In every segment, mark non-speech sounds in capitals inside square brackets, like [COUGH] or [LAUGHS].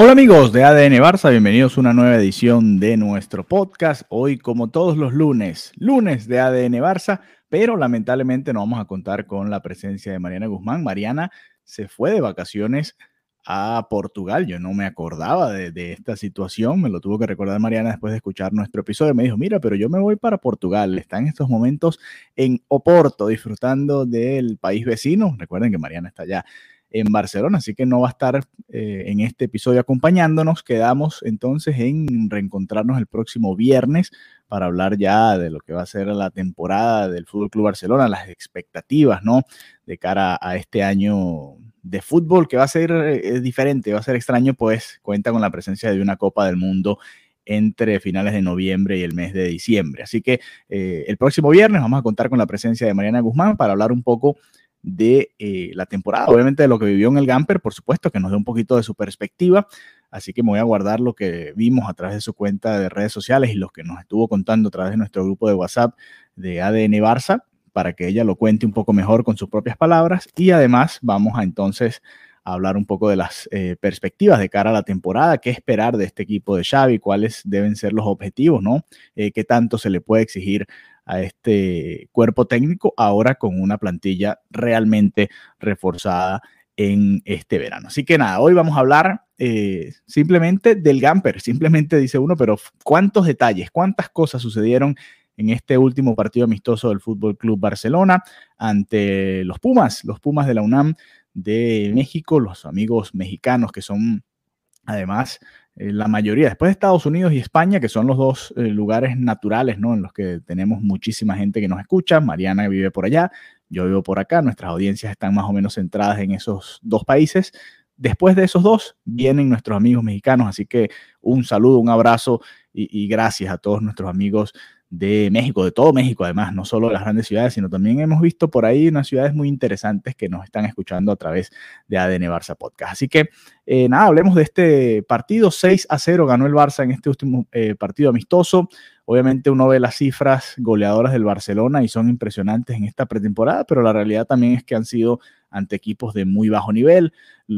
Hola amigos de ADN Barça, bienvenidos a una nueva edición de nuestro podcast. Hoy, como todos los lunes, lunes de ADN Barça, pero lamentablemente no vamos a contar con la presencia de Mariana Guzmán. Mariana se fue de vacaciones a Portugal. Yo no me acordaba de, esta situación, me lo tuvo que recordar Mariana después de escuchar nuestro episodio. Me dijo, mira, pero yo me voy para Portugal. Está en estos momentos en Oporto, disfrutando del país vecino. Recuerden que Mariana está allá en Barcelona, así que no va a estar eh, en este episodio acompañándonos. Quedamos entonces en reencontrarnos el próximo viernes para hablar ya de lo que va a ser la temporada del Fútbol Club Barcelona, las expectativas, ¿no? De cara a este año de fútbol que va a ser eh, diferente, va a ser extraño, pues cuenta con la presencia de una Copa del Mundo entre finales de noviembre y el mes de diciembre. Así que eh, el próximo viernes vamos a contar con la presencia de Mariana Guzmán para hablar un poco de eh, la temporada, obviamente de lo que vivió en el Gamper, por supuesto, que nos dé un poquito de su perspectiva, así que me voy a guardar lo que vimos a través de su cuenta de redes sociales y lo que nos estuvo contando a través de nuestro grupo de WhatsApp de ADN Barça, para que ella lo cuente un poco mejor con sus propias palabras. Y además vamos a entonces a hablar un poco de las eh, perspectivas de cara a la temporada, qué esperar de este equipo de Xavi, cuáles deben ser los objetivos, ¿no? Eh, qué tanto se le puede exigir a este cuerpo técnico ahora con una plantilla realmente reforzada en este verano. Así que nada, hoy vamos a hablar eh, simplemente del Gamper, simplemente dice uno, pero cuántos detalles, cuántas cosas sucedieron en este último partido amistoso del Fútbol Club Barcelona ante los Pumas, los Pumas de la UNAM de México, los amigos mexicanos que son además eh, la mayoría, después de Estados Unidos y España, que son los dos eh, lugares naturales, ¿no? En los que tenemos muchísima gente que nos escucha. Mariana vive por allá, yo vivo por acá, nuestras audiencias están más o menos centradas en esos dos países. Después de esos dos vienen nuestros amigos mexicanos, así que un saludo, un abrazo y, y gracias a todos nuestros amigos de México, de todo México, además, no solo las grandes ciudades, sino también hemos visto por ahí unas ciudades muy interesantes que nos están escuchando a través de ADN Barça Podcast. Así que, eh, nada, hablemos de este partido. 6 a 0 ganó el Barça en este último eh, partido amistoso. Obviamente uno ve las cifras goleadoras del Barcelona y son impresionantes en esta pretemporada, pero la realidad también es que han sido ante equipos de muy bajo nivel.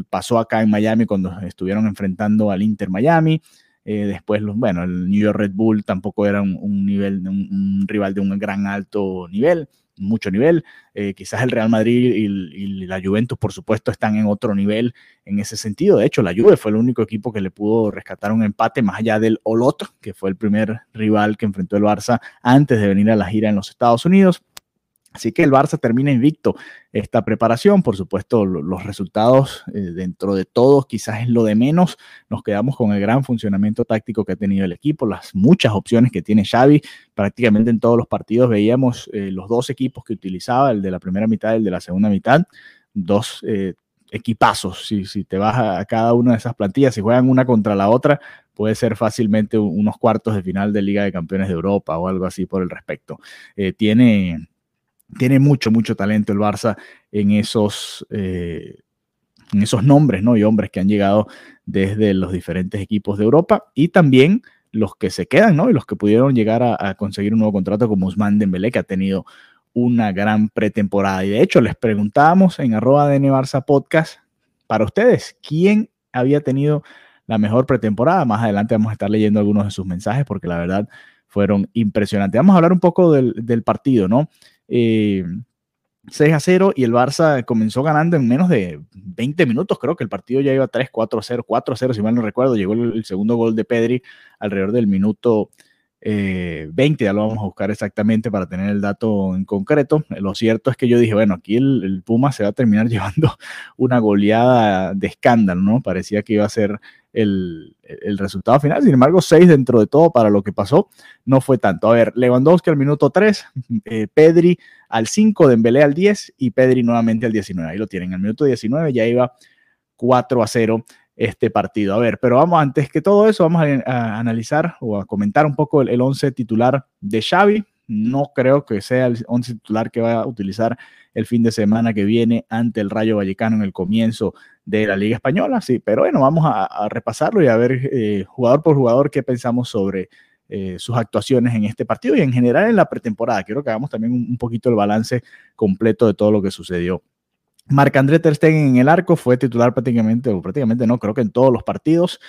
Pasó acá en Miami cuando estuvieron enfrentando al Inter Miami. Eh, después, bueno, el New York Red Bull tampoco era un, un nivel, un, un, rival de un gran alto nivel, mucho nivel. Eh, quizás el Real Madrid y, y, la Juventus, por supuesto, están en otro nivel en ese sentido. De hecho, la Juve fue el único equipo que le pudo rescatar un empate más allá del Olot, que fue el primer rival que enfrentó el Barça antes de venir a la gira en los Estados Unidos. Así que el Barça termina invicto esta preparación. Por supuesto, los resultados eh, dentro de todos quizás es lo de menos. Nos quedamos con el gran funcionamiento táctico que ha tenido el equipo, las muchas opciones que tiene Xavi. Prácticamente en todos los partidos veíamos eh, los dos equipos que utilizaba, el de la primera mitad y el de la segunda mitad. Dos eh, equipazos. Si, si te vas a, a, cada una de esas plantillas, si juegan una contra la otra, puede ser fácilmente unos cuartos de final de Liga de Campeones de Europa o algo así por el respecto. tiene tiene mucho, mucho talento el Barça en esos, eh, en esos nombres ¿no? y hombres que han llegado desde los diferentes equipos de Europa y también los que se quedan ¿no? y los que pudieron llegar a, conseguir un nuevo contrato como Usman Dembélé, que ha tenido una gran pretemporada. Y de hecho, les preguntábamos en arroba de Barça Podcast para ustedes, ¿quién había tenido la mejor pretemporada? Más adelante vamos a estar leyendo algunos de sus mensajes porque la verdad fueron impresionantes. Vamos a hablar un poco del partido, ¿no? Eh, 6 a 0 y el Barça comenzó ganando en menos de 20 minutos. Creo que el partido ya iba 3, 4 a 0, 4 a 0, si mal no recuerdo. Llegó el, el segundo gol de Pedri alrededor del minuto 20, eh, ya lo vamos a buscar exactamente para tener el dato en concreto. Lo cierto es que yo dije, bueno, aquí el, Puma se va a terminar [LAUGHS] llevando una goleada de escándalo, ¿no? Parecía que iba a ser el, resultado final. Sin embargo, 6 dentro de todo para lo que pasó, no fue tanto. A ver, Lewandowski al minuto 3, eh, Pedri al 5, Dembélé al 10 y Pedri nuevamente al 19. Ahí lo tienen, al minuto 19 ya iba 4 a 0 este partido. A ver, pero vamos, antes que todo eso, vamos a, analizar o a comentar un poco el, 11 titular de Xavi. No creo que sea el 11 titular que va a utilizar el fin de semana que viene ante el Rayo Vallecano en el comienzo de la Liga Española, sí, pero bueno, vamos a, repasarlo y a ver eh, jugador por jugador qué pensamos sobre eh, sus actuaciones en este partido y en general en la pretemporada. Quiero que hagamos también un poquito el balance completo de todo lo que sucedió Marc-André Ter Stegen en el arco fue titular prácticamente, o prácticamente no, creo que en todos los partidos.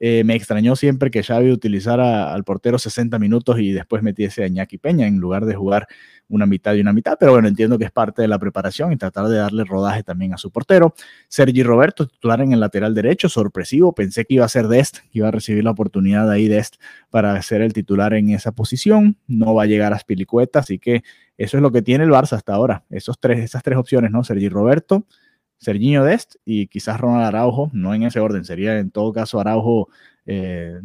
Eh, me extrañó siempre que Xavi utilizara al portero 60 minutos y después metiese a Iñaki Peña en lugar de jugar una mitad y una mitad, pero bueno, entiendo que es parte de la preparación y tratar de darle rodaje también a su portero. Sergi Roberto, titular en el lateral derecho, sorpresivo, pensé que iba a ser Dest, que iba a recibir la oportunidad ahí Dest para ser el titular en esa posición, no va a llegar a Spilicueta, así que eso es lo que tiene el Barça hasta ahora, Esos tres, esas tres opciones, ¿no? Sergi Roberto, Serginho Dest y quizás Ronald Araujo, no en ese orden, sería en todo caso Araujo, eh,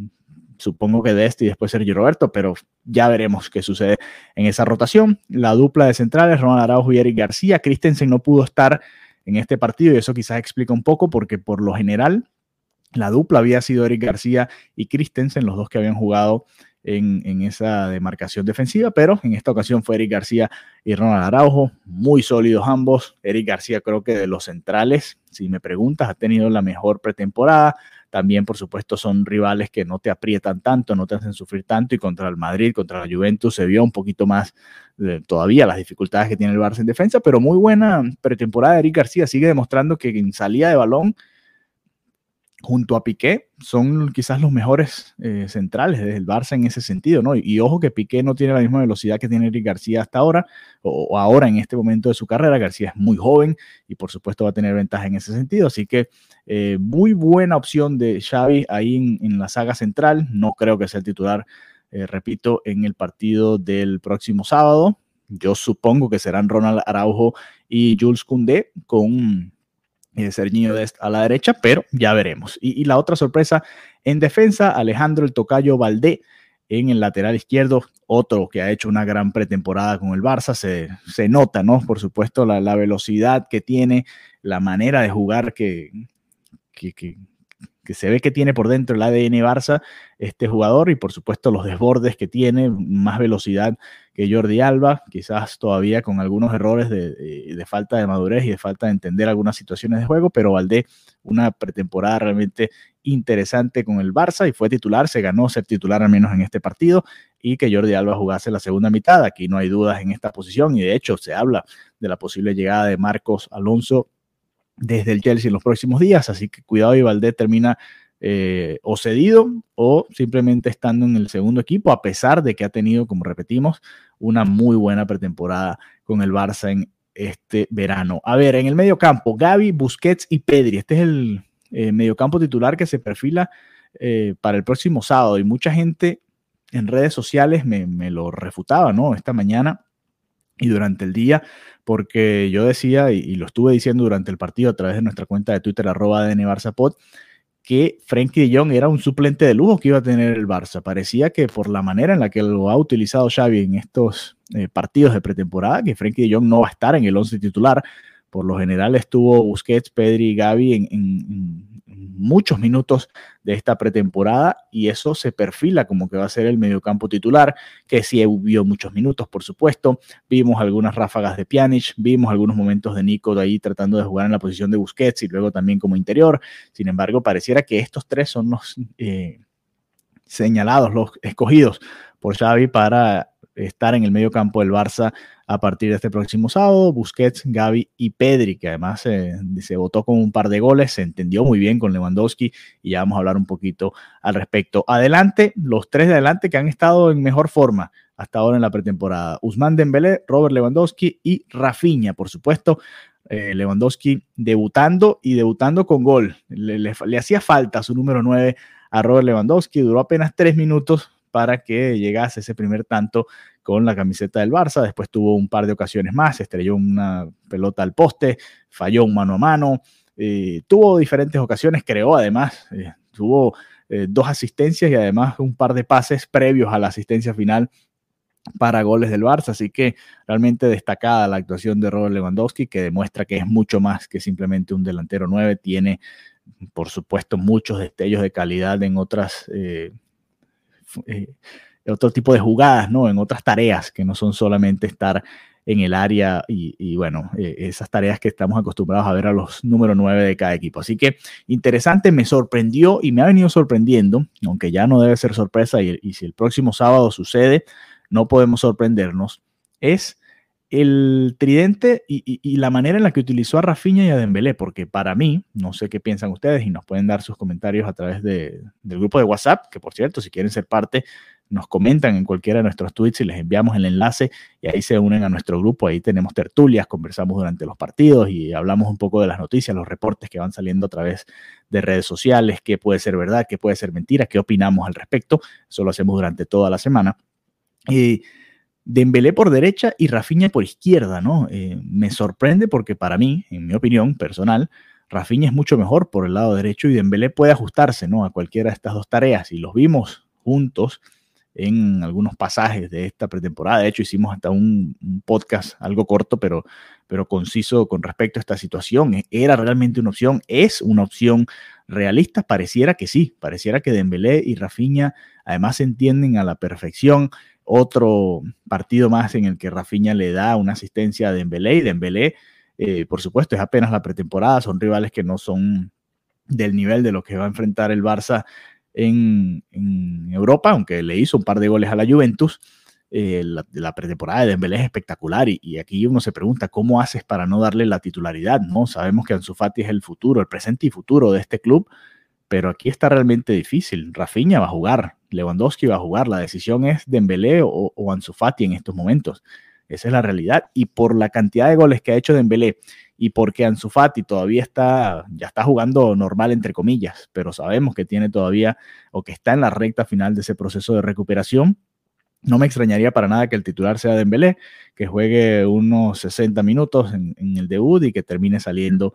supongo que Dest y después Sergio Roberto, pero ya veremos qué sucede en esa rotación. La dupla de centrales, Ronald Araujo y Eric García. Christensen no pudo estar en este partido y eso quizás explica un poco porque por lo general la dupla había sido Eric García y Christensen, los dos que habían jugado en, esa demarcación defensiva, pero en esta ocasión fue Eric García y Ronald Araujo, muy sólidos ambos. Eric García creo que de los centrales, si me preguntas, ha tenido la mejor pretemporada. También, por supuesto, son rivales que no te aprietan tanto, no te hacen sufrir tanto y contra el Madrid, contra la Juventus se vio un poquito más todavía las dificultades que tiene el Barça en defensa, pero muy buena pretemporada Eric García, sigue demostrando que en salida de balón junto a Piqué, son quizás los mejores eh, centrales del Barça en ese sentido, ¿no? Y, ojo que Piqué no tiene la misma velocidad que tiene Eric García hasta ahora, o, ahora en este momento de su carrera. García es muy joven y por supuesto va a tener ventaja en ese sentido. Así que eh, muy buena opción de Xavi ahí en, la saga central. No creo que sea el titular, eh, repito, en el partido del próximo sábado. Yo supongo que serán Ronald Araujo y Jules Koundé con y de Serginho Dest a la derecha, pero ya veremos. Y, la otra sorpresa en defensa, Alejandro el Tocayo Valdé en el lateral izquierdo, otro que ha hecho una gran pretemporada con el Barça, se, se nota, ¿no? Por supuesto, la, la, velocidad que tiene, la manera de jugar que, que, que, que se ve que tiene por dentro el ADN Barça este jugador y por supuesto los desbordes que tiene, más velocidad que Jordi Alba, quizás todavía con algunos errores de, falta de madurez y de falta de entender algunas situaciones de juego, pero Valdé una pretemporada realmente interesante con el Barça y fue titular, se ganó ser titular al menos en este partido y que Jordi Alba jugase la segunda mitad. Aquí no hay dudas en esta posición y de hecho se habla de la posible llegada de Marcos Alonso desde el Chelsea en los próximos días, así que cuidado y Valdés termina eh, o cedido o simplemente estando en el segundo equipo, a pesar de que ha tenido, como repetimos, una muy buena pretemporada con el Barça en este verano. A ver, en el medio campo, Gaby, Busquets y Pedri. Este es el eh, mediocampo titular que se perfila eh, para el próximo sábado y mucha gente en redes sociales me, lo refutaba, ¿no? Esta mañana y durante el día, porque yo decía, y, lo estuve diciendo durante el partido a través de nuestra cuenta de Twitter, arroba Pod, que Frenkie de Jong era un suplente de lujo que iba a tener el Barça. Parecía que por la manera en la que lo ha utilizado Xavi en estos eh, partidos de pretemporada, que Frenkie de Jong no va a estar en el 11 titular. Por lo general estuvo Busquets, Pedri y Gavi en muchos minutos de esta pretemporada y eso se perfila como que va a ser el mediocampo titular, que sí vio muchos minutos, por supuesto. Vimos algunas ráfagas de Pjanic, vimos algunos momentos de Nico de ahí tratando de jugar en la posición de Busquets y luego también como interior. Sin embargo, pareciera que estos tres son los eh, señalados, los escogidos por Xavi para estar en el medio campo del Barça a partir de este próximo sábado. Busquets, Gaby y Pedri, que además se votó con un par de goles, se entendió muy bien con Lewandowski y ya vamos a hablar un poquito al respecto. Adelante, los tres de adelante que han estado en mejor forma hasta ahora en la pretemporada. Usman Dembélé, Robert Lewandowski y Rafinha, por supuesto. Eh, Lewandowski debutando y debutando con gol. Le, le hacía falta su número 9 a Robert Lewandowski, duró apenas tres minutos, para que llegase ese primer tanto con la camiseta del Barça. Después tuvo un par de ocasiones más, estrelló una pelota al poste, falló un mano a mano, tuvo diferentes ocasiones, creó además, eh, tuvo eh, dos asistencias y además un par de pases previos a la asistencia final para goles del Barça, así que realmente destacada la actuación de Robert Lewandowski, que demuestra que es mucho más que simplemente un delantero 9, tiene por supuesto muchos destellos de calidad en otras, eh, eh, otro tipo de jugadas, ¿no? En otras tareas que no son solamente estar en el área y, bueno, eh, esas tareas que estamos acostumbrados a ver a los número 9 de cada equipo. Así que interesante, me sorprendió y me ha venido sorprendiendo, aunque ya no debe ser sorpresa y si el próximo sábado sucede, no podemos sorprendernos, es el tridente y, la manera en la que utilizó a Rafinha y a Dembélé, porque para mí, no sé qué piensan ustedes y nos pueden dar sus comentarios a través del grupo de WhatsApp, que por cierto, si quieren ser parte, nos comentan en cualquiera de nuestros tweets y les enviamos el enlace y ahí se unen a nuestro grupo, ahí tenemos tertulias, conversamos durante los partidos y hablamos un poco de las noticias, los reportes que van saliendo a través de redes sociales, qué puede ser verdad, qué puede ser mentira, qué opinamos al respecto, eso lo hacemos durante toda la semana. Y Dembélé por derecha y Rafinha por izquierda, ¿no? Eh, me sorprende porque para mí, en mi opinión personal, Rafinha es mucho mejor por el lado derecho y Dembélé puede ajustarse, ¿no? A cualquiera de estas dos tareas y los vimos juntos en algunos pasajes de esta pretemporada. De hecho, hicimos hasta un, podcast algo corto, pero, pero conciso con respecto a esta situación. ¿Era realmente una opción? ¿Es una opción realista? Pareciera que sí. Pareciera que Dembélé y Rafinha además se entienden a la perfección otro partido más en el que Rafinha le da una asistencia a Dembélé y Dembélé, eh, por supuesto, es apenas la pretemporada, son rivales que no son del nivel de lo que va a enfrentar el Barça en, Europa, aunque le hizo un par de goles a la Juventus. Eh, la, pretemporada de Dembélé es espectacular y, aquí uno se pregunta cómo haces para no darle la titularidad, ¿no? Sabemos que Ansu Fati es el futuro, el presente y futuro de este club, pero aquí está realmente difícil. Rafinha va a jugar, Lewandowski va a jugar. La decisión es Dembélé o, o Ansu Fati en estos momentos. Esa es la realidad. Y por la cantidad de goles que ha hecho Dembélé y porque Ansu Fati todavía está, ya está jugando normal entre comillas, pero sabemos que tiene todavía o que está en la recta final de ese proceso de recuperación. No me extrañaría para nada que el titular sea Dembélé, que juegue unos 60 minutos en, en el debut y que termine saliendo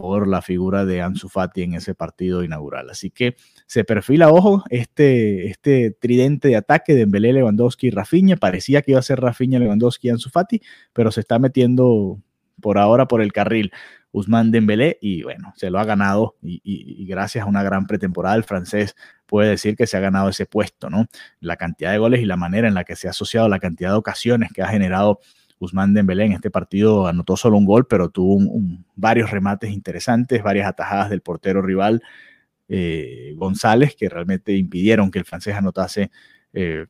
por la figura de Ansu Fati en ese partido inaugural. Así que se perfila, ojo, este, este tridente de ataque de Dembélé, Lewandowski y Rafinha. Parecía que iba a ser Rafinha, Lewandowski y Ansu Fati, pero se está metiendo por ahora por el carril Usman Dembélé y bueno, se lo ha ganado y, gracias a una gran pretemporada el francés puede decir que se ha ganado ese puesto, ¿no? La cantidad de goles y la manera en la que se ha asociado, la cantidad de ocasiones que ha generado Guzmán Dembélé en este partido anotó solo un gol, pero tuvo varios remates interesantes, varias atajadas del portero rival eh, González, que realmente impidieron que el francés anotase eh,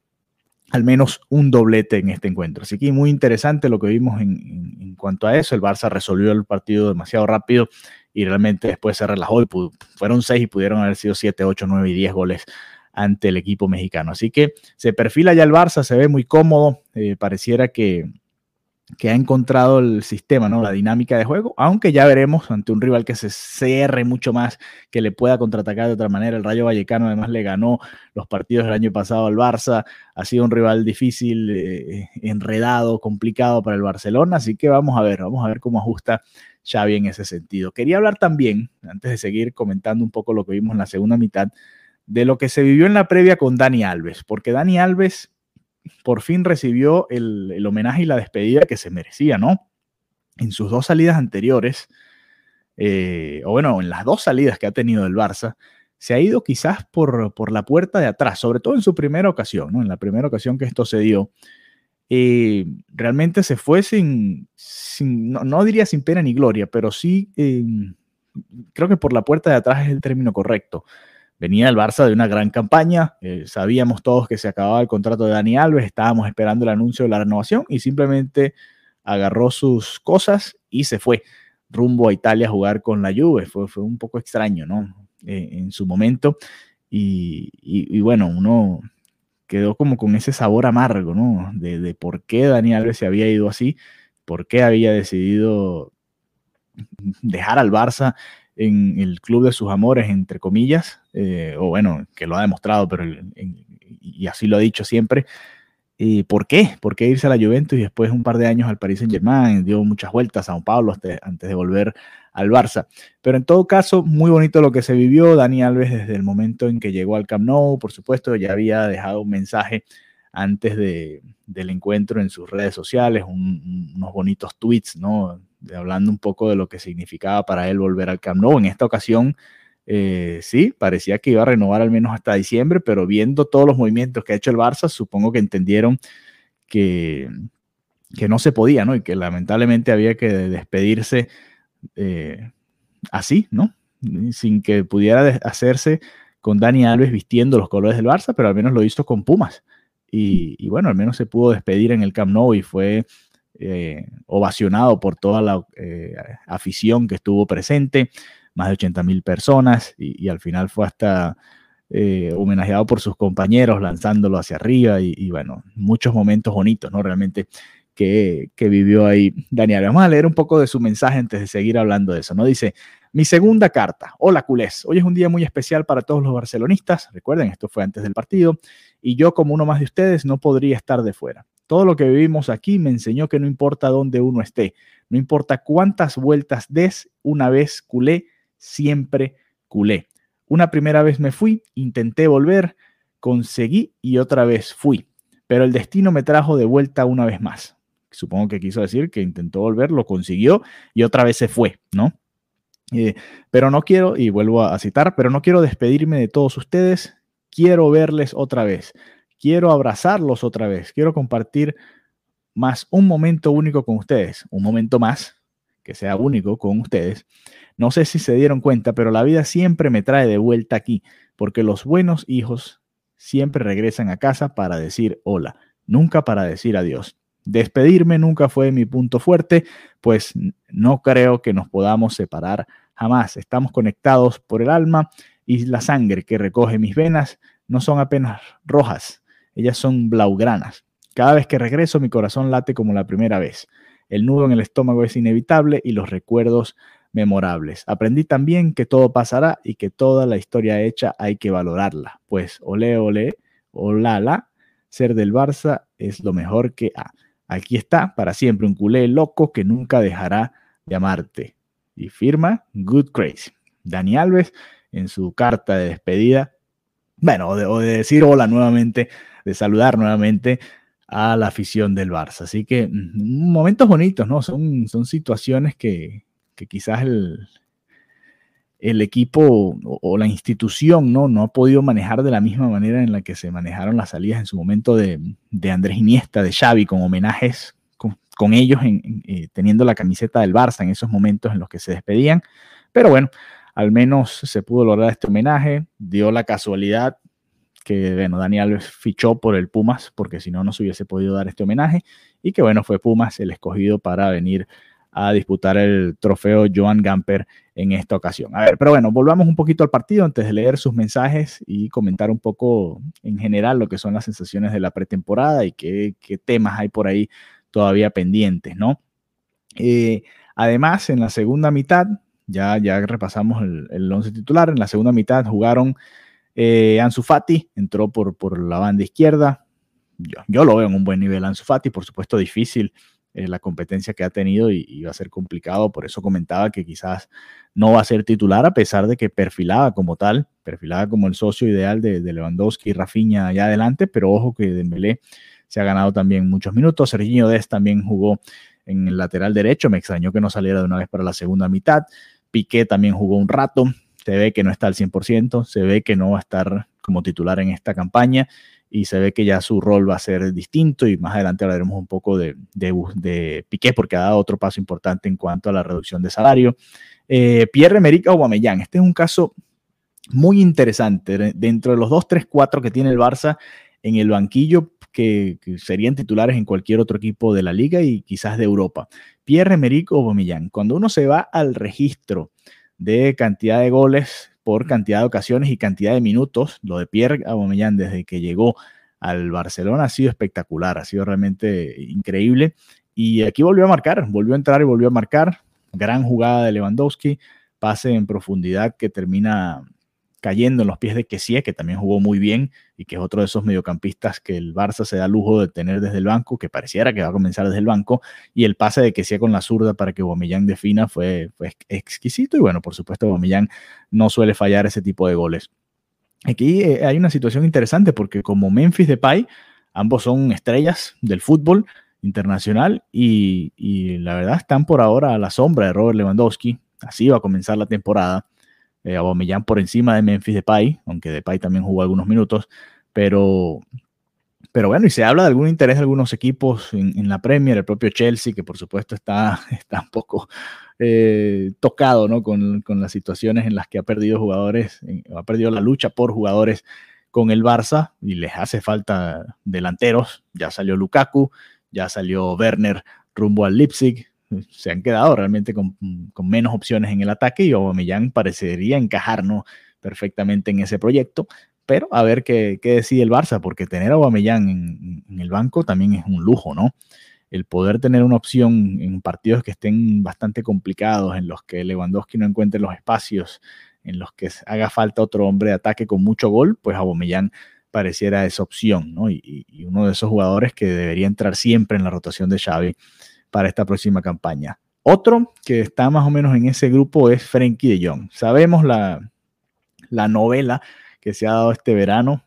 al menos un doblete en este encuentro. Así que muy interesante lo que vimos en, cuanto a eso. El Barça resolvió el partido demasiado rápido y realmente después se relajó y fueron seis y pudieron haber sido siete, ocho, nueve y diez goles ante el equipo mexicano. Así que se perfila ya el Barça, se ve muy cómodo, eh, pareciera que, que ha encontrado el sistema, ¿no? La dinámica de juego, aunque ya veremos ante un rival que se cierre mucho más, que le pueda contraatacar de otra manera. El Rayo Vallecano además le ganó los partidos del año pasado al Barça, ha sido un rival difícil, eh, enredado, complicado para el Barcelona, así que vamos a ver, vamos a ver cómo ajusta Xavi en ese sentido. Quería hablar también, antes de seguir comentando un poco lo que vimos en la segunda mitad, de lo que se vivió en la previa con Dani Alves, porque Dani Alves por fin recibió el, homenaje y la despedida que se merecía, ¿no? En sus dos salidas anteriores, eh, o bueno, en las dos salidas que ha tenido el Barça, se ha ido quizás por, la puerta de atrás, sobre todo en su primera ocasión, ¿no? En la primera ocasión que esto se dio. Eh, realmente se fue sin, no, diría sin pena ni gloria, pero sí, eh, creo que por la puerta de atrás es el término correcto venía el Barça de una gran campaña, eh, sabíamos todos que se acababa el contrato de Dani Alves, estábamos esperando el anuncio de la renovación y simplemente agarró sus cosas y se fue rumbo a Italia a jugar con la Juve. Fue, fue un poco extraño, ¿no? Eh, en su momento. Y, bueno, uno quedó como con ese sabor amargo, ¿no? De, de por qué Dani Alves se había ido así, por qué había decidido dejar al Barça en el club de sus amores, entre comillas, eh, o bueno, que lo ha demostrado, pero y así lo ha dicho siempre, ¿Y por qué? ¿Por qué irse a la Juventus y después un par de años al Paris Saint Germain? Dio muchas vueltas a Sao Paulo antes de volver al Barça. Pero en todo caso, muy bonito lo que se vivió. Dani Alves desde el momento en que llegó al Camp Nou, por supuesto, ya había dejado un mensaje antes de, del encuentro en sus redes sociales, unos bonitos tweets, ¿no? Hablando un poco de lo que significaba para él volver al Camp Nou. En esta ocasión eh, sí, parecía que iba a renovar al menos hasta diciembre, pero viendo todos los movimientos que ha hecho el Barça, supongo que entendieron que, que no se podía, ¿no? Y que lamentablemente había que despedirse eh, así, ¿no? Sin que pudiera hacerse con Dani Alves vistiendo los colores del Barça, pero al menos lo hizo con Pumas. Y, bueno, al menos se pudo despedir en el Camp Nou y fue eh, ovacionado por toda la afición que estuvo presente más de 80 mil personas y, al final fue hasta eh, homenajeado por sus compañeros lanzándolo hacia arriba y, bueno, muchos momentos bonitos, ¿no? Realmente que, que, vivió ahí Daniel. Vamos a leer un poco de su mensaje antes de seguir hablando de eso, ¿no? Dice, mi segunda carta, hola culés, hoy es un día muy especial para todos los barcelonistas, recuerden, esto fue antes del partido, y yo como uno más de ustedes no podría estar de fuera. Todo lo que vivimos aquí me enseñó que no importa dónde uno esté, no importa cuántas vueltas des, una vez culé, siempre culé. Una primera vez me fui, intenté volver, conseguí y otra vez fui. Pero el destino me trajo de vuelta una vez más. Supongo que quiso decir que intentó volver, lo consiguió y otra vez se fue, ¿no? Eh, pero no quiero, y vuelvo a citar, pero no quiero despedirme de todos ustedes, quiero verles otra vez, quiero abrazarlos otra vez, quiero compartir más un momento único con ustedes, un momento más que sea único con ustedes. No sé si se dieron cuenta, pero la vida siempre me trae de vuelta aquí, porque los buenos hijos siempre regresan a casa para decir hola, nunca para decir adiós. Despedirme nunca fue mi punto fuerte, pues no creo que nos podamos separar jamás. Estamos conectados por el alma y la sangre que recoge mis venas no son apenas rojas, ellas son blaugranas. Cada vez que regreso mi corazón late como la primera vez. El nudo en el estómago es inevitable y los recuerdos memorables. Aprendí también que todo pasará y que toda la historia hecha hay que valorarla, pues ole, ole, olala, ser del Barça es lo mejor que ha. Aquí está, para siempre, un culé loco que nunca dejará de amarte. Y firma Good Crazy. Dani Alves, en su carta de despedida, bueno, o de decir hola nuevamente, de saludar nuevamente a la afición del Barça. Así que mm, momentos bonitos, ¿no? Son, son situaciones que, quizás el, el equipo o, la institución ¿no? no ha podido manejar de la misma manera en la que se manejaron las salidas en su momento de, Andrés Iniesta, de Xavi, con homenajes con, ellos eh, teniendo la camiseta del Barça en esos momentos en los que se despedían. Pero bueno, al menos se pudo lograr este homenaje, dio la casualidad que bueno, Dani fichó por el Pumas, porque si no, no se hubiese podido dar este homenaje, y que bueno, fue Pumas el escogido para venir a disputar el trofeo Joan Gamper en esta ocasión. A ver, pero bueno, volvamos un poquito al partido antes de leer sus mensajes y comentar un poco en general lo que son las sensaciones de la pretemporada y qué, temas hay por ahí todavía pendientes, ¿no? Eh, además, en la segunda mitad, ya, ya repasamos el, el once titular, en la segunda mitad jugaron eh, Ansu Fati entró por, por la banda izquierda. Yo, lo veo en un buen nivel Ansu Fati, por supuesto difícil eh, la competencia que ha tenido y, va a ser complicado, por eso comentaba que quizás no va a ser titular a pesar de que perfilaba como tal, perfilaba como el socio ideal de, Lewandowski y Rafinha allá adelante, pero ojo que Dembélé se ha ganado también muchos minutos, Serginho Dest también jugó en el lateral derecho, me extrañó que no saliera de una vez para la segunda mitad, Piqué también jugó un rato, se ve que no está al 100%, se ve que no va a estar como titular en esta campaña y se ve que ya su rol va a ser distinto y más adelante hablaremos un poco de, de, Piqué porque ha dado otro paso importante en cuanto a la reducción de salario. Eh, Pierre-Emerick Aubameyang, este es un caso muy interesante dentro de los 2, 3, 4 que tiene el Barça en el banquillo que, serían titulares en cualquier otro equipo de la liga y quizás de Europa. Pierre-Emerick Aubameyang, cuando uno se va al registro de cantidad de goles por cantidad de ocasiones y cantidad de minutos. Lo de Pierre Aubameyang desde que llegó al Barcelona ha sido espectacular, ha sido realmente increíble. Y aquí volvió a marcar, volvió a entrar y volvió a marcar. Gran jugada de Lewandowski, pase en profundidad que termina cayendo en los pies de Kessie, que también jugó muy bien y que es otro de esos mediocampistas que el Barça se da lujo de tener desde el banco, que pareciera que va a comenzar desde el banco, y el pase de Kessie con la zurda para que Aubameyang defina fue, fue exquisito, y bueno, por supuesto Aubameyang no suele fallar ese tipo de goles. Aquí eh, hay una situación interesante porque como Memphis Depay, ambos son estrellas del fútbol internacional y, y la verdad están por ahora a la sombra de Robert Lewandowski, así va a comenzar la temporada eh, por encima de Memphis Depay, aunque Depay también jugó algunos minutos, pero, pero bueno, y se habla de algún interés de algunos equipos en, la Premier, el propio Chelsea, que por supuesto está, [LAUGHS] está un poco eh, tocado ¿no? con, con, las situaciones en las que ha perdido jugadores, ha perdido la lucha por jugadores con el Barça y les hace falta delanteros. Ya salió Lukaku, ya salió Werner rumbo al Leipzig, se han quedado realmente con, menos opciones en el ataque y Aubameyang parecería encajar perfectamente en ese proyecto, pero a ver qué, decide el Barça, porque tener a Aubameyang en, en, el banco también es un lujo, ¿no? El poder tener una opción en partidos que estén bastante complicados, en los que Lewandowski no encuentre los espacios, en los que haga falta otro hombre de ataque con mucho gol, pues Aubameyang pareciera esa opción, ¿no? Y, y uno de esos jugadores que debería entrar siempre en la rotación de Xavi para esta próxima campaña. Otro que está más o menos en ese grupo es Frenkie de Jong. Sabemos la, la novela que se ha dado este verano.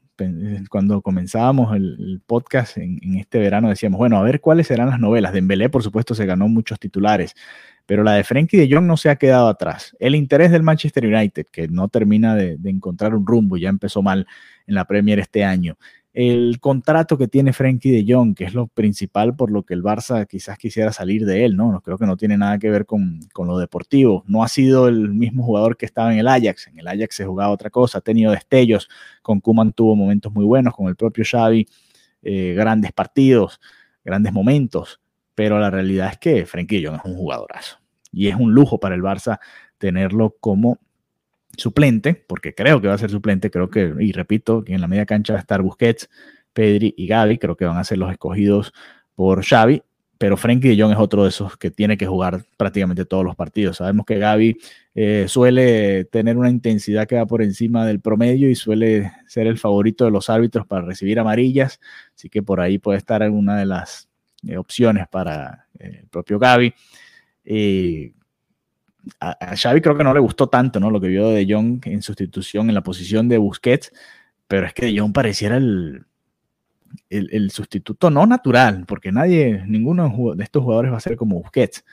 Cuando comenzábamos el, podcast en, este verano decíamos, bueno, a ver cuáles serán las novelas. Dembélé, por supuesto, se ganó muchos titulares, pero la de Frenkie de Jong no se ha quedado atrás. El interés del Manchester United, que no termina de, de encontrar un rumbo, ya empezó mal en la Premier este año el contrato que tiene Frenkie de Jong, que es lo principal por lo que el Barça quizás quisiera salir de él, ¿no? Creo que no tiene nada que ver con, lo deportivo. No ha sido el mismo jugador que estaba en el Ajax. En el Ajax se jugaba otra cosa, ha tenido destellos. Con Kuman tuvo momentos muy buenos, con el propio Xavi, eh, grandes partidos, grandes momentos. Pero la realidad es que Frenkie de Jong es un jugadorazo. Y es un lujo para el Barça tenerlo como suplente, porque creo que va a ser suplente, creo que, y repito, que en la media cancha va a estar Busquets, Pedri y Gaby, creo que van a ser los escogidos por Xavi, pero Frenkie de Jong es otro de esos que tiene que jugar prácticamente todos los partidos. Sabemos que Gaby eh, suele tener una intensidad que va por encima del promedio y suele ser el favorito de los árbitros para recibir amarillas, así que por ahí puede estar alguna de las eh, opciones para eh, el propio Gaby a, Xavi creo que no le gustó tanto, ¿no? Lo que vio de Jong en sustitución en la posición de Busquets, pero es que de Jong pareciera el, el, sustituto no natural, porque nadie, ninguno de estos jugadores va a ser como Busquets.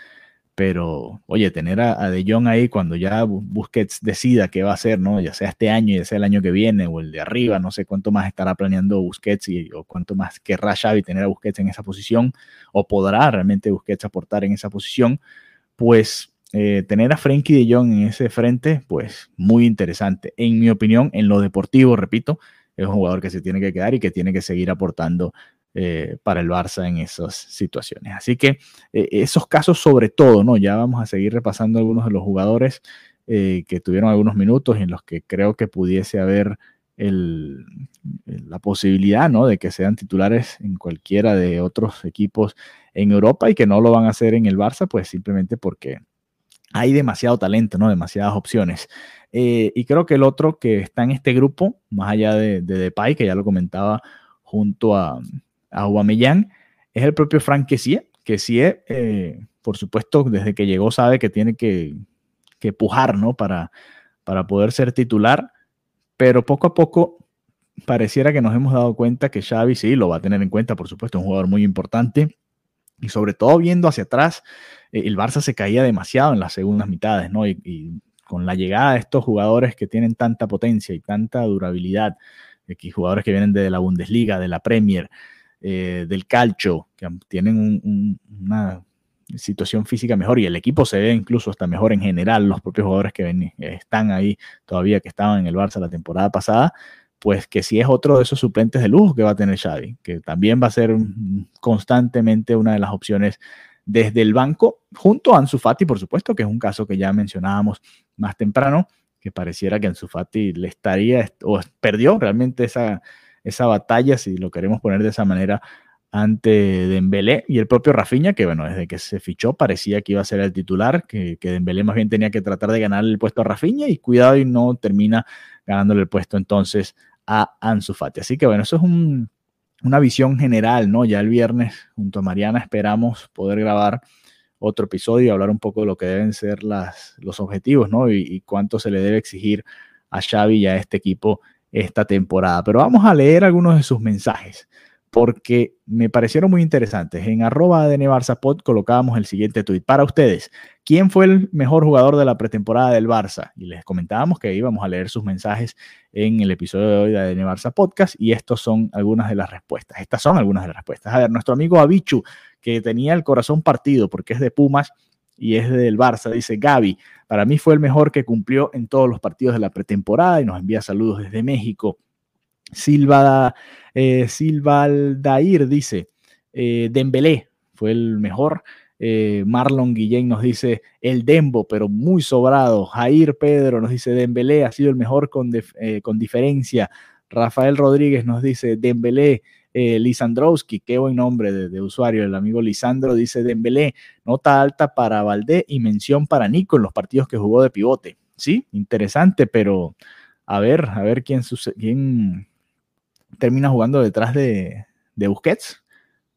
Pero, oye, tener a, De Jong ahí cuando ya Busquets decida qué va a hacer, ¿no? Ya sea este año, ya sea el año que viene o el de arriba, no sé cuánto más estará planeando Busquets y, o cuánto más querrá Xavi tener a Busquets en esa posición o podrá realmente Busquets aportar en esa posición, pues eh, tener a Frankie de Jong en ese frente, pues muy interesante. En mi opinión, en lo deportivo, repito, es un jugador que se tiene que quedar y que tiene que seguir aportando eh, para el Barça en esas situaciones. Así que eh, esos casos sobre todo, ¿no? Ya vamos a seguir repasando algunos de los jugadores que tuvieron algunos minutos en los que creo que pudiese haber la posibilidad, ¿no? De que sean titulares en cualquiera de otros equipos en Europa y que no lo van a hacer en el Barça, pues simplemente porque hay demasiado talento, ¿no? Demasiadas opciones. Eh, y creo que el otro que está en este grupo, más allá de, de Depay, que ya lo comentaba junto a, a es el propio Frank Kessie, que sí, eh, por supuesto, desde que llegó sabe que tiene que, que pujar, ¿no? Para, para poder ser titular, pero poco a poco pareciera que nos hemos dado cuenta que Xavi sí lo va a tener en cuenta, por supuesto, un jugador muy importante, y sobre todo viendo hacia atrás, eh, el Barça se caía demasiado en las segundas mitades, ¿no? Y, con la llegada de estos jugadores que tienen tanta potencia y tanta durabilidad, aquí jugadores que vienen de la Bundesliga, de la Premier, eh, del calcio, que tienen una situación física mejor y el equipo se ve incluso hasta mejor en general, los propios jugadores que ven, están ahí todavía, que estaban en el Barça la temporada pasada, pues que sí es otro de esos suplentes de lujo que va a tener Xavi, que también va a ser constantemente una de las opciones desde el banco, junto a Ansu Fati, por supuesto, que es un caso que ya mencionábamos más temprano, que pareciera que Ansu Fati le estaría, o perdió realmente esa, esa batalla, si lo queremos poner de esa manera, ante Dembélé y el propio Rafinha, que bueno, desde que se fichó parecía que iba a ser el titular, que, que Dembélé más bien tenía que tratar de ganar el puesto a Rafinha y cuidado y no termina ganándole el puesto. Entonces a Ansu Fati. Así que bueno, eso es una visión general, ¿no? Ya el viernes junto a Mariana esperamos poder grabar otro episodio y hablar un poco de lo que deben ser las, los objetivos, ¿no? Y, y cuánto se le debe exigir a Xavi y a este equipo esta temporada. Pero vamos a leer algunos de sus mensajes porque me parecieron muy interesantes. En arroba de Nevarsapod colocábamos el siguiente tuit. Para ustedes, ¿quién fue el mejor jugador de la pretemporada del Barça? Y les comentábamos que íbamos a leer sus mensajes en el episodio de hoy de Nevarsa Podcast y estos son algunas de las respuestas. Estas son algunas de las respuestas. A ver, nuestro amigo Abichu, que tenía el corazón partido porque es de Pumas y es del Barça, dice Gaby, para mí fue el mejor que cumplió en todos los partidos de la pretemporada y nos envía saludos desde México. Silva, eh, Silva Aldair dice, eh, Dembélé fue el mejor. Eh, Marlon Guillén nos dice el Dembo, pero muy sobrado. Jair Pedro nos dice Dembélé ha sido el mejor con, eh, con diferencia. Rafael Rodríguez nos dice Dembélé, eh, Lisandrowski, qué buen nombre de, usuario, el amigo Lisandro dice Dembélé, nota alta para Valdé y mención para Nico en los partidos que jugó de pivote. Sí, interesante, pero a ver, a ver quién, quién termina jugando detrás de, Busquets.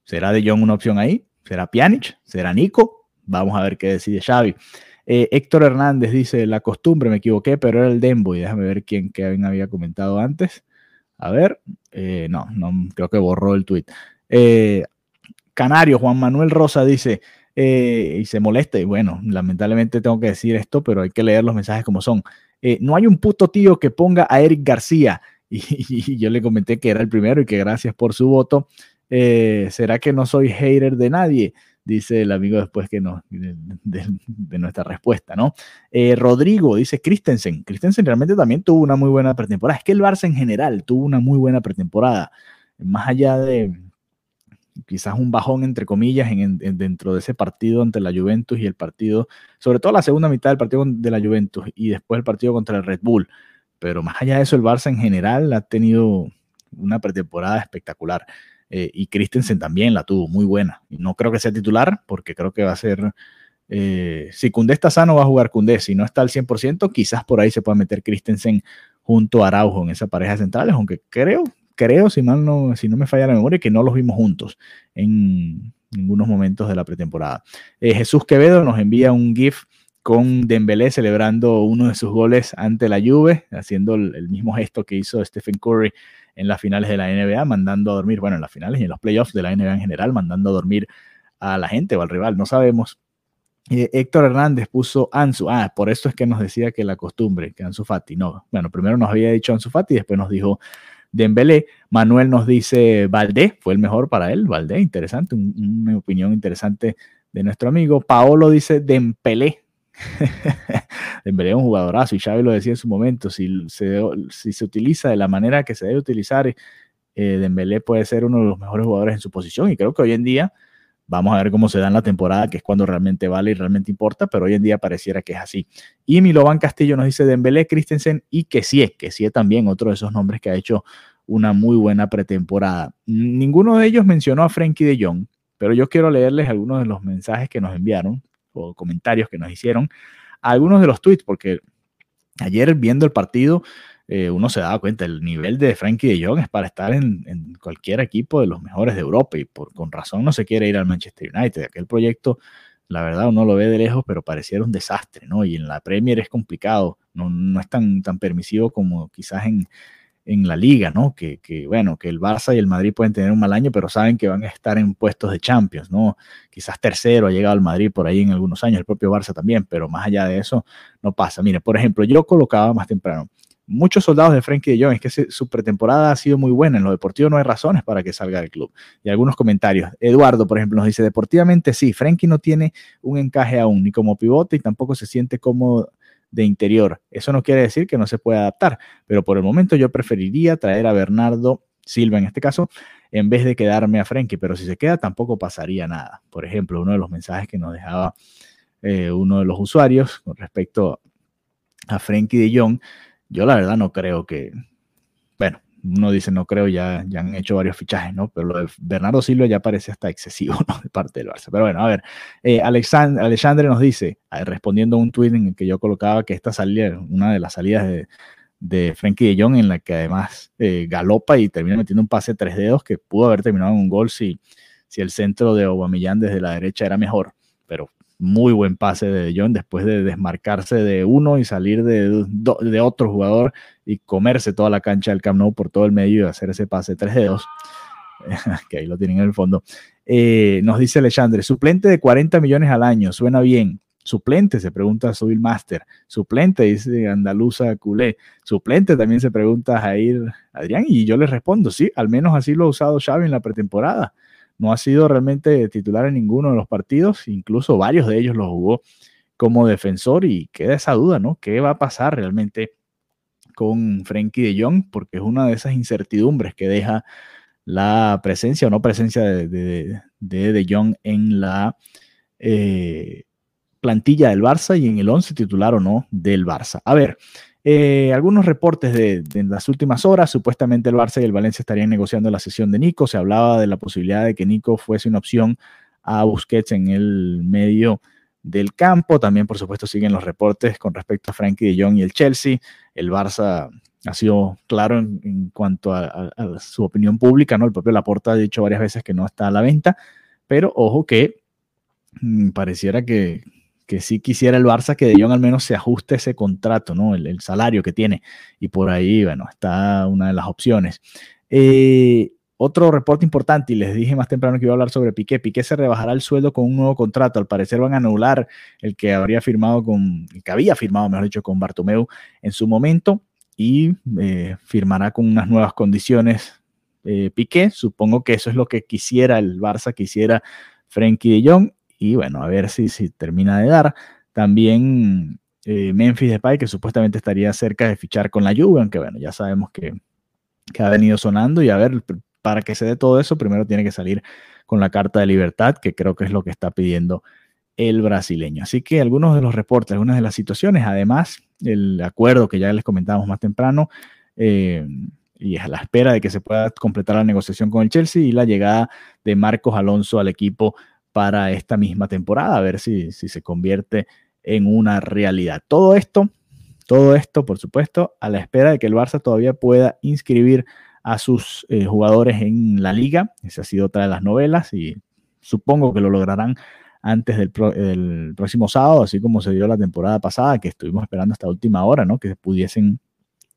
¿Será De Jong una opción ahí? ¿Será Pjanic? ¿Será Nico? Vamos a ver qué decide Xavi. Eh, Héctor Hernández dice, la costumbre, me equivoqué, pero era el Dembo. Y déjame ver quién Kevin había comentado antes. A ver, eh, no, no, creo que borró el tweet. Eh, Canario, Juan Manuel Rosa dice, y se molesta, y bueno, lamentablemente tengo que decir esto, pero hay que leer los mensajes como son. No hay un puto tío que ponga a Eric García. [LAUGHS] Y, yo le comenté que era el primero y que gracias por su voto. Eh, ¿Será que no soy hater de nadie? Dice el amigo después que no, de, nuestra respuesta, ¿no? Eh, Rodrigo dice Christensen. Christensen realmente también tuvo una muy buena pretemporada. Es que el Barça en general tuvo una muy buena pretemporada. Más allá de quizás un bajón, entre comillas, en, en, dentro de ese partido ante la Juventus y el partido, sobre todo la segunda mitad del partido de la Juventus y después el partido contra el Red Bull. Pero más allá de eso, el Barça en general ha tenido una pretemporada espectacular. Eh, y Christensen también la tuvo muy buena. No creo que sea titular, porque creo que va a ser. Eh, si Cundé está sano, va a jugar Cundé. Si no está al 100%, quizás por ahí se pueda meter Christensen junto a Araujo en esa pareja centrales, aunque creo, creo, si mal no, si no me falla la memoria, que no los vimos juntos en ningunos momentos de la pretemporada. Eh, Jesús Quevedo nos envía un GIF con Dembélé celebrando uno de sus goles ante la Juve, haciendo el, mismo gesto que hizo Stephen Curry en las finales de la NBA, mandando a dormir, bueno, en las finales y en los playoffs de la NBA en general, mandando a dormir a la gente o al rival, no sabemos. Héctor Hernández puso Ansu, ah, por eso es que nos decía que la costumbre, que Ansu Fati, no, bueno, primero nos había dicho Ansu Fati, después nos dijo Dembélé, Manuel nos dice Valdé, fue el mejor para él, Valdé, interesante, un, una opinión interesante de nuestro amigo. Paolo dice Dembélé, [LAUGHS] Dembélé es un jugadorazo y Xavi lo decía en su momento, si se, utiliza de la manera que se debe utilizar, eh, Dembélé puede ser uno de los mejores jugadores en su posición y creo que hoy en día vamos a ver cómo se da en la temporada, que es cuando realmente vale y realmente importa, pero hoy en día pareciera que es así. Y Milovan Castillo nos dice Dembélé, Christensen y que sí también, otro de esos nombres que ha hecho una muy buena pretemporada. Ninguno de ellos mencionó a Frankie de Jong, pero yo quiero leerles algunos de los mensajes que nos enviaron o comentarios que nos hicieron algunos de los tweets, porque ayer viendo el partido, eh, uno se daba cuenta, el nivel de Frankie de Jong es para estar en, en, cualquier equipo de los mejores de Europa y por, con razón no se quiere ir al Manchester United. Aquel proyecto, la verdad, uno lo ve de lejos, pero pareciera un desastre, ¿no? Y en la Premier es complicado, no, no es tan, tan permisivo como quizás en, en la liga, ¿no? Que, que, bueno, que el Barça y el Madrid pueden tener un mal año, pero saben que van a estar en puestos de Champions, ¿no? Quizás tercero ha llegado al Madrid por ahí en algunos años, el propio Barça también, pero más allá de eso no pasa. Mire, por ejemplo, yo colocaba más temprano, muchos soldados de Frenkie de Jong, es que su pretemporada ha sido muy buena, en lo deportivo no hay razones para que salga del club. Y algunos comentarios, Eduardo, por ejemplo, nos dice, deportivamente sí, Frenkie no tiene un encaje aún, ni como pivote y tampoco se siente cómodo de interior. Eso no quiere decir que no se pueda adaptar, pero por el momento yo preferiría traer a Bernardo Silva en este caso, en vez de quedarme a Frenkie, pero si se queda tampoco pasaría nada. Por ejemplo, uno de los mensajes que nos dejaba eh, uno de los usuarios con respecto a Frenkie de Jong, yo la verdad no creo que, bueno, uno dice, no creo, ya, ya han hecho varios fichajes, ¿no? Pero lo de Bernardo Silva ya parece hasta excesivo, [LAUGHS] ¿no? De parte del Barça. Pero bueno, a ver, eh, Alexandre nos dice, respondiendo a un tweet en el que yo colocaba que esta salida, una de las salidas de, de Frankie de Jong, en la que además eh, galopa y termina metiendo un pase de tres dedos que pudo haber terminado en un gol si, si el centro de Aubameyang desde la derecha era mejor. Pero muy buen pase de De Jong después de desmarcarse de uno y salir de, de, otro jugador y comerse toda la cancha del Camp por todo el medio y hacer ese pase de tres dedos, [LAUGHS] que ahí lo tienen en el fondo. Eh, nos dice Alexandre, suplente de 40 millones al año, suena bien. Suplente, se pregunta Subil Master. Suplente, dice Andaluza Culé. Suplente, también se pregunta Jair Adrián. Y yo le respondo, sí, al menos así lo ha usado Xavi en la pretemporada no ha sido realmente titular en ninguno de los partidos, incluso varios de ellos los jugó como defensor y queda esa duda, ¿no? ¿Qué va a pasar realmente con Frenkie de Jong? Porque es una de esas incertidumbres que deja la presencia o no presencia de De, de, Jong en la eh, plantilla del Barça y en el 11 titular o no del Barça. A ver, eh, algunos reportes de, las últimas horas, supuestamente el Barça y el Valencia estarían negociando la sesión de Nico. Se hablaba de la posibilidad de que Nico fuese una opción a Busquets en el medio del campo. También, por supuesto, siguen los reportes con respecto a Frankie de Jong y el Chelsea. El Barça ha sido claro en, cuanto a, su opinión pública, ¿no? El propio Laporta ha dicho varias veces que no está a la venta, pero ojo que mm, pareciera que, que sí quisiera el Barça que De Jong al menos se ajuste ese contrato, ¿no? El, salario que tiene. Y por ahí, bueno, está una de las opciones. Eh, otro reporte importante, y les dije más temprano que iba a hablar sobre Piqué. Piqué se rebajará el sueldo con un nuevo contrato. Al parecer van a anular el que habría firmado con, el que había firmado, mejor dicho, con Bartomeu en su momento y eh, firmará con unas nuevas condiciones eh, Piqué. Supongo que eso es lo que quisiera el Barça, quisiera Frenkie de Jong y bueno, a ver si, si termina de dar. También eh, Memphis Depay, que supuestamente estaría cerca de fichar con la Juve, aunque bueno, ya sabemos que, que ha venido sonando y a ver, para que se dé todo eso, primero tiene que salir con la carta de libertad, que creo que es lo que está pidiendo el brasileño. Así que algunos de los reportes, algunas de las situaciones, además el acuerdo que ya les comentábamos más temprano, eh, y a la espera de que se pueda completar la negociación con el Chelsea y la llegada de Marcos Alonso al equipo para esta misma temporada, a ver si, si se convierte en una realidad. Todo esto, todo esto, por supuesto, a la espera de que el Barça todavía pueda inscribir a sus eh, jugadores en la liga. Esa ha sido otra de las novelas y supongo que lo lograrán antes del, próximo sábado, así como se dio la temporada pasada, que estuvimos esperando hasta última hora, ¿no? Que pudiesen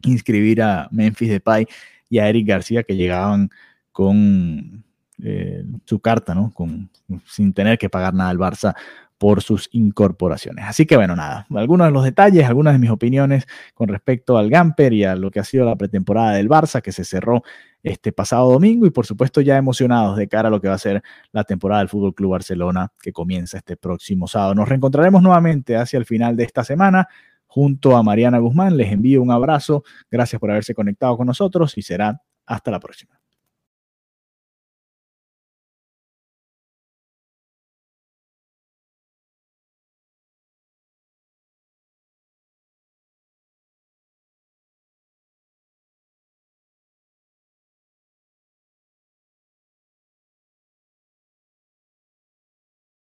inscribir a Memphis Depay y a Eric García, que llegaban con eh, su carta, ¿no? Con, sin tener que pagar nada al Barça por sus incorporaciones. Así que bueno, nada, algunos de los detalles, algunas de mis opiniones con respecto al Gamper y a lo que ha sido la pretemporada del Barça que se cerró este pasado domingo y por supuesto ya emocionados de cara a lo que va a ser la temporada del Fútbol Club Barcelona que comienza este próximo sábado. Nos reencontraremos nuevamente hacia el final de esta semana junto a Mariana Guzmán. Les envío un abrazo, gracias por haberse conectado con nosotros y será hasta la próxima.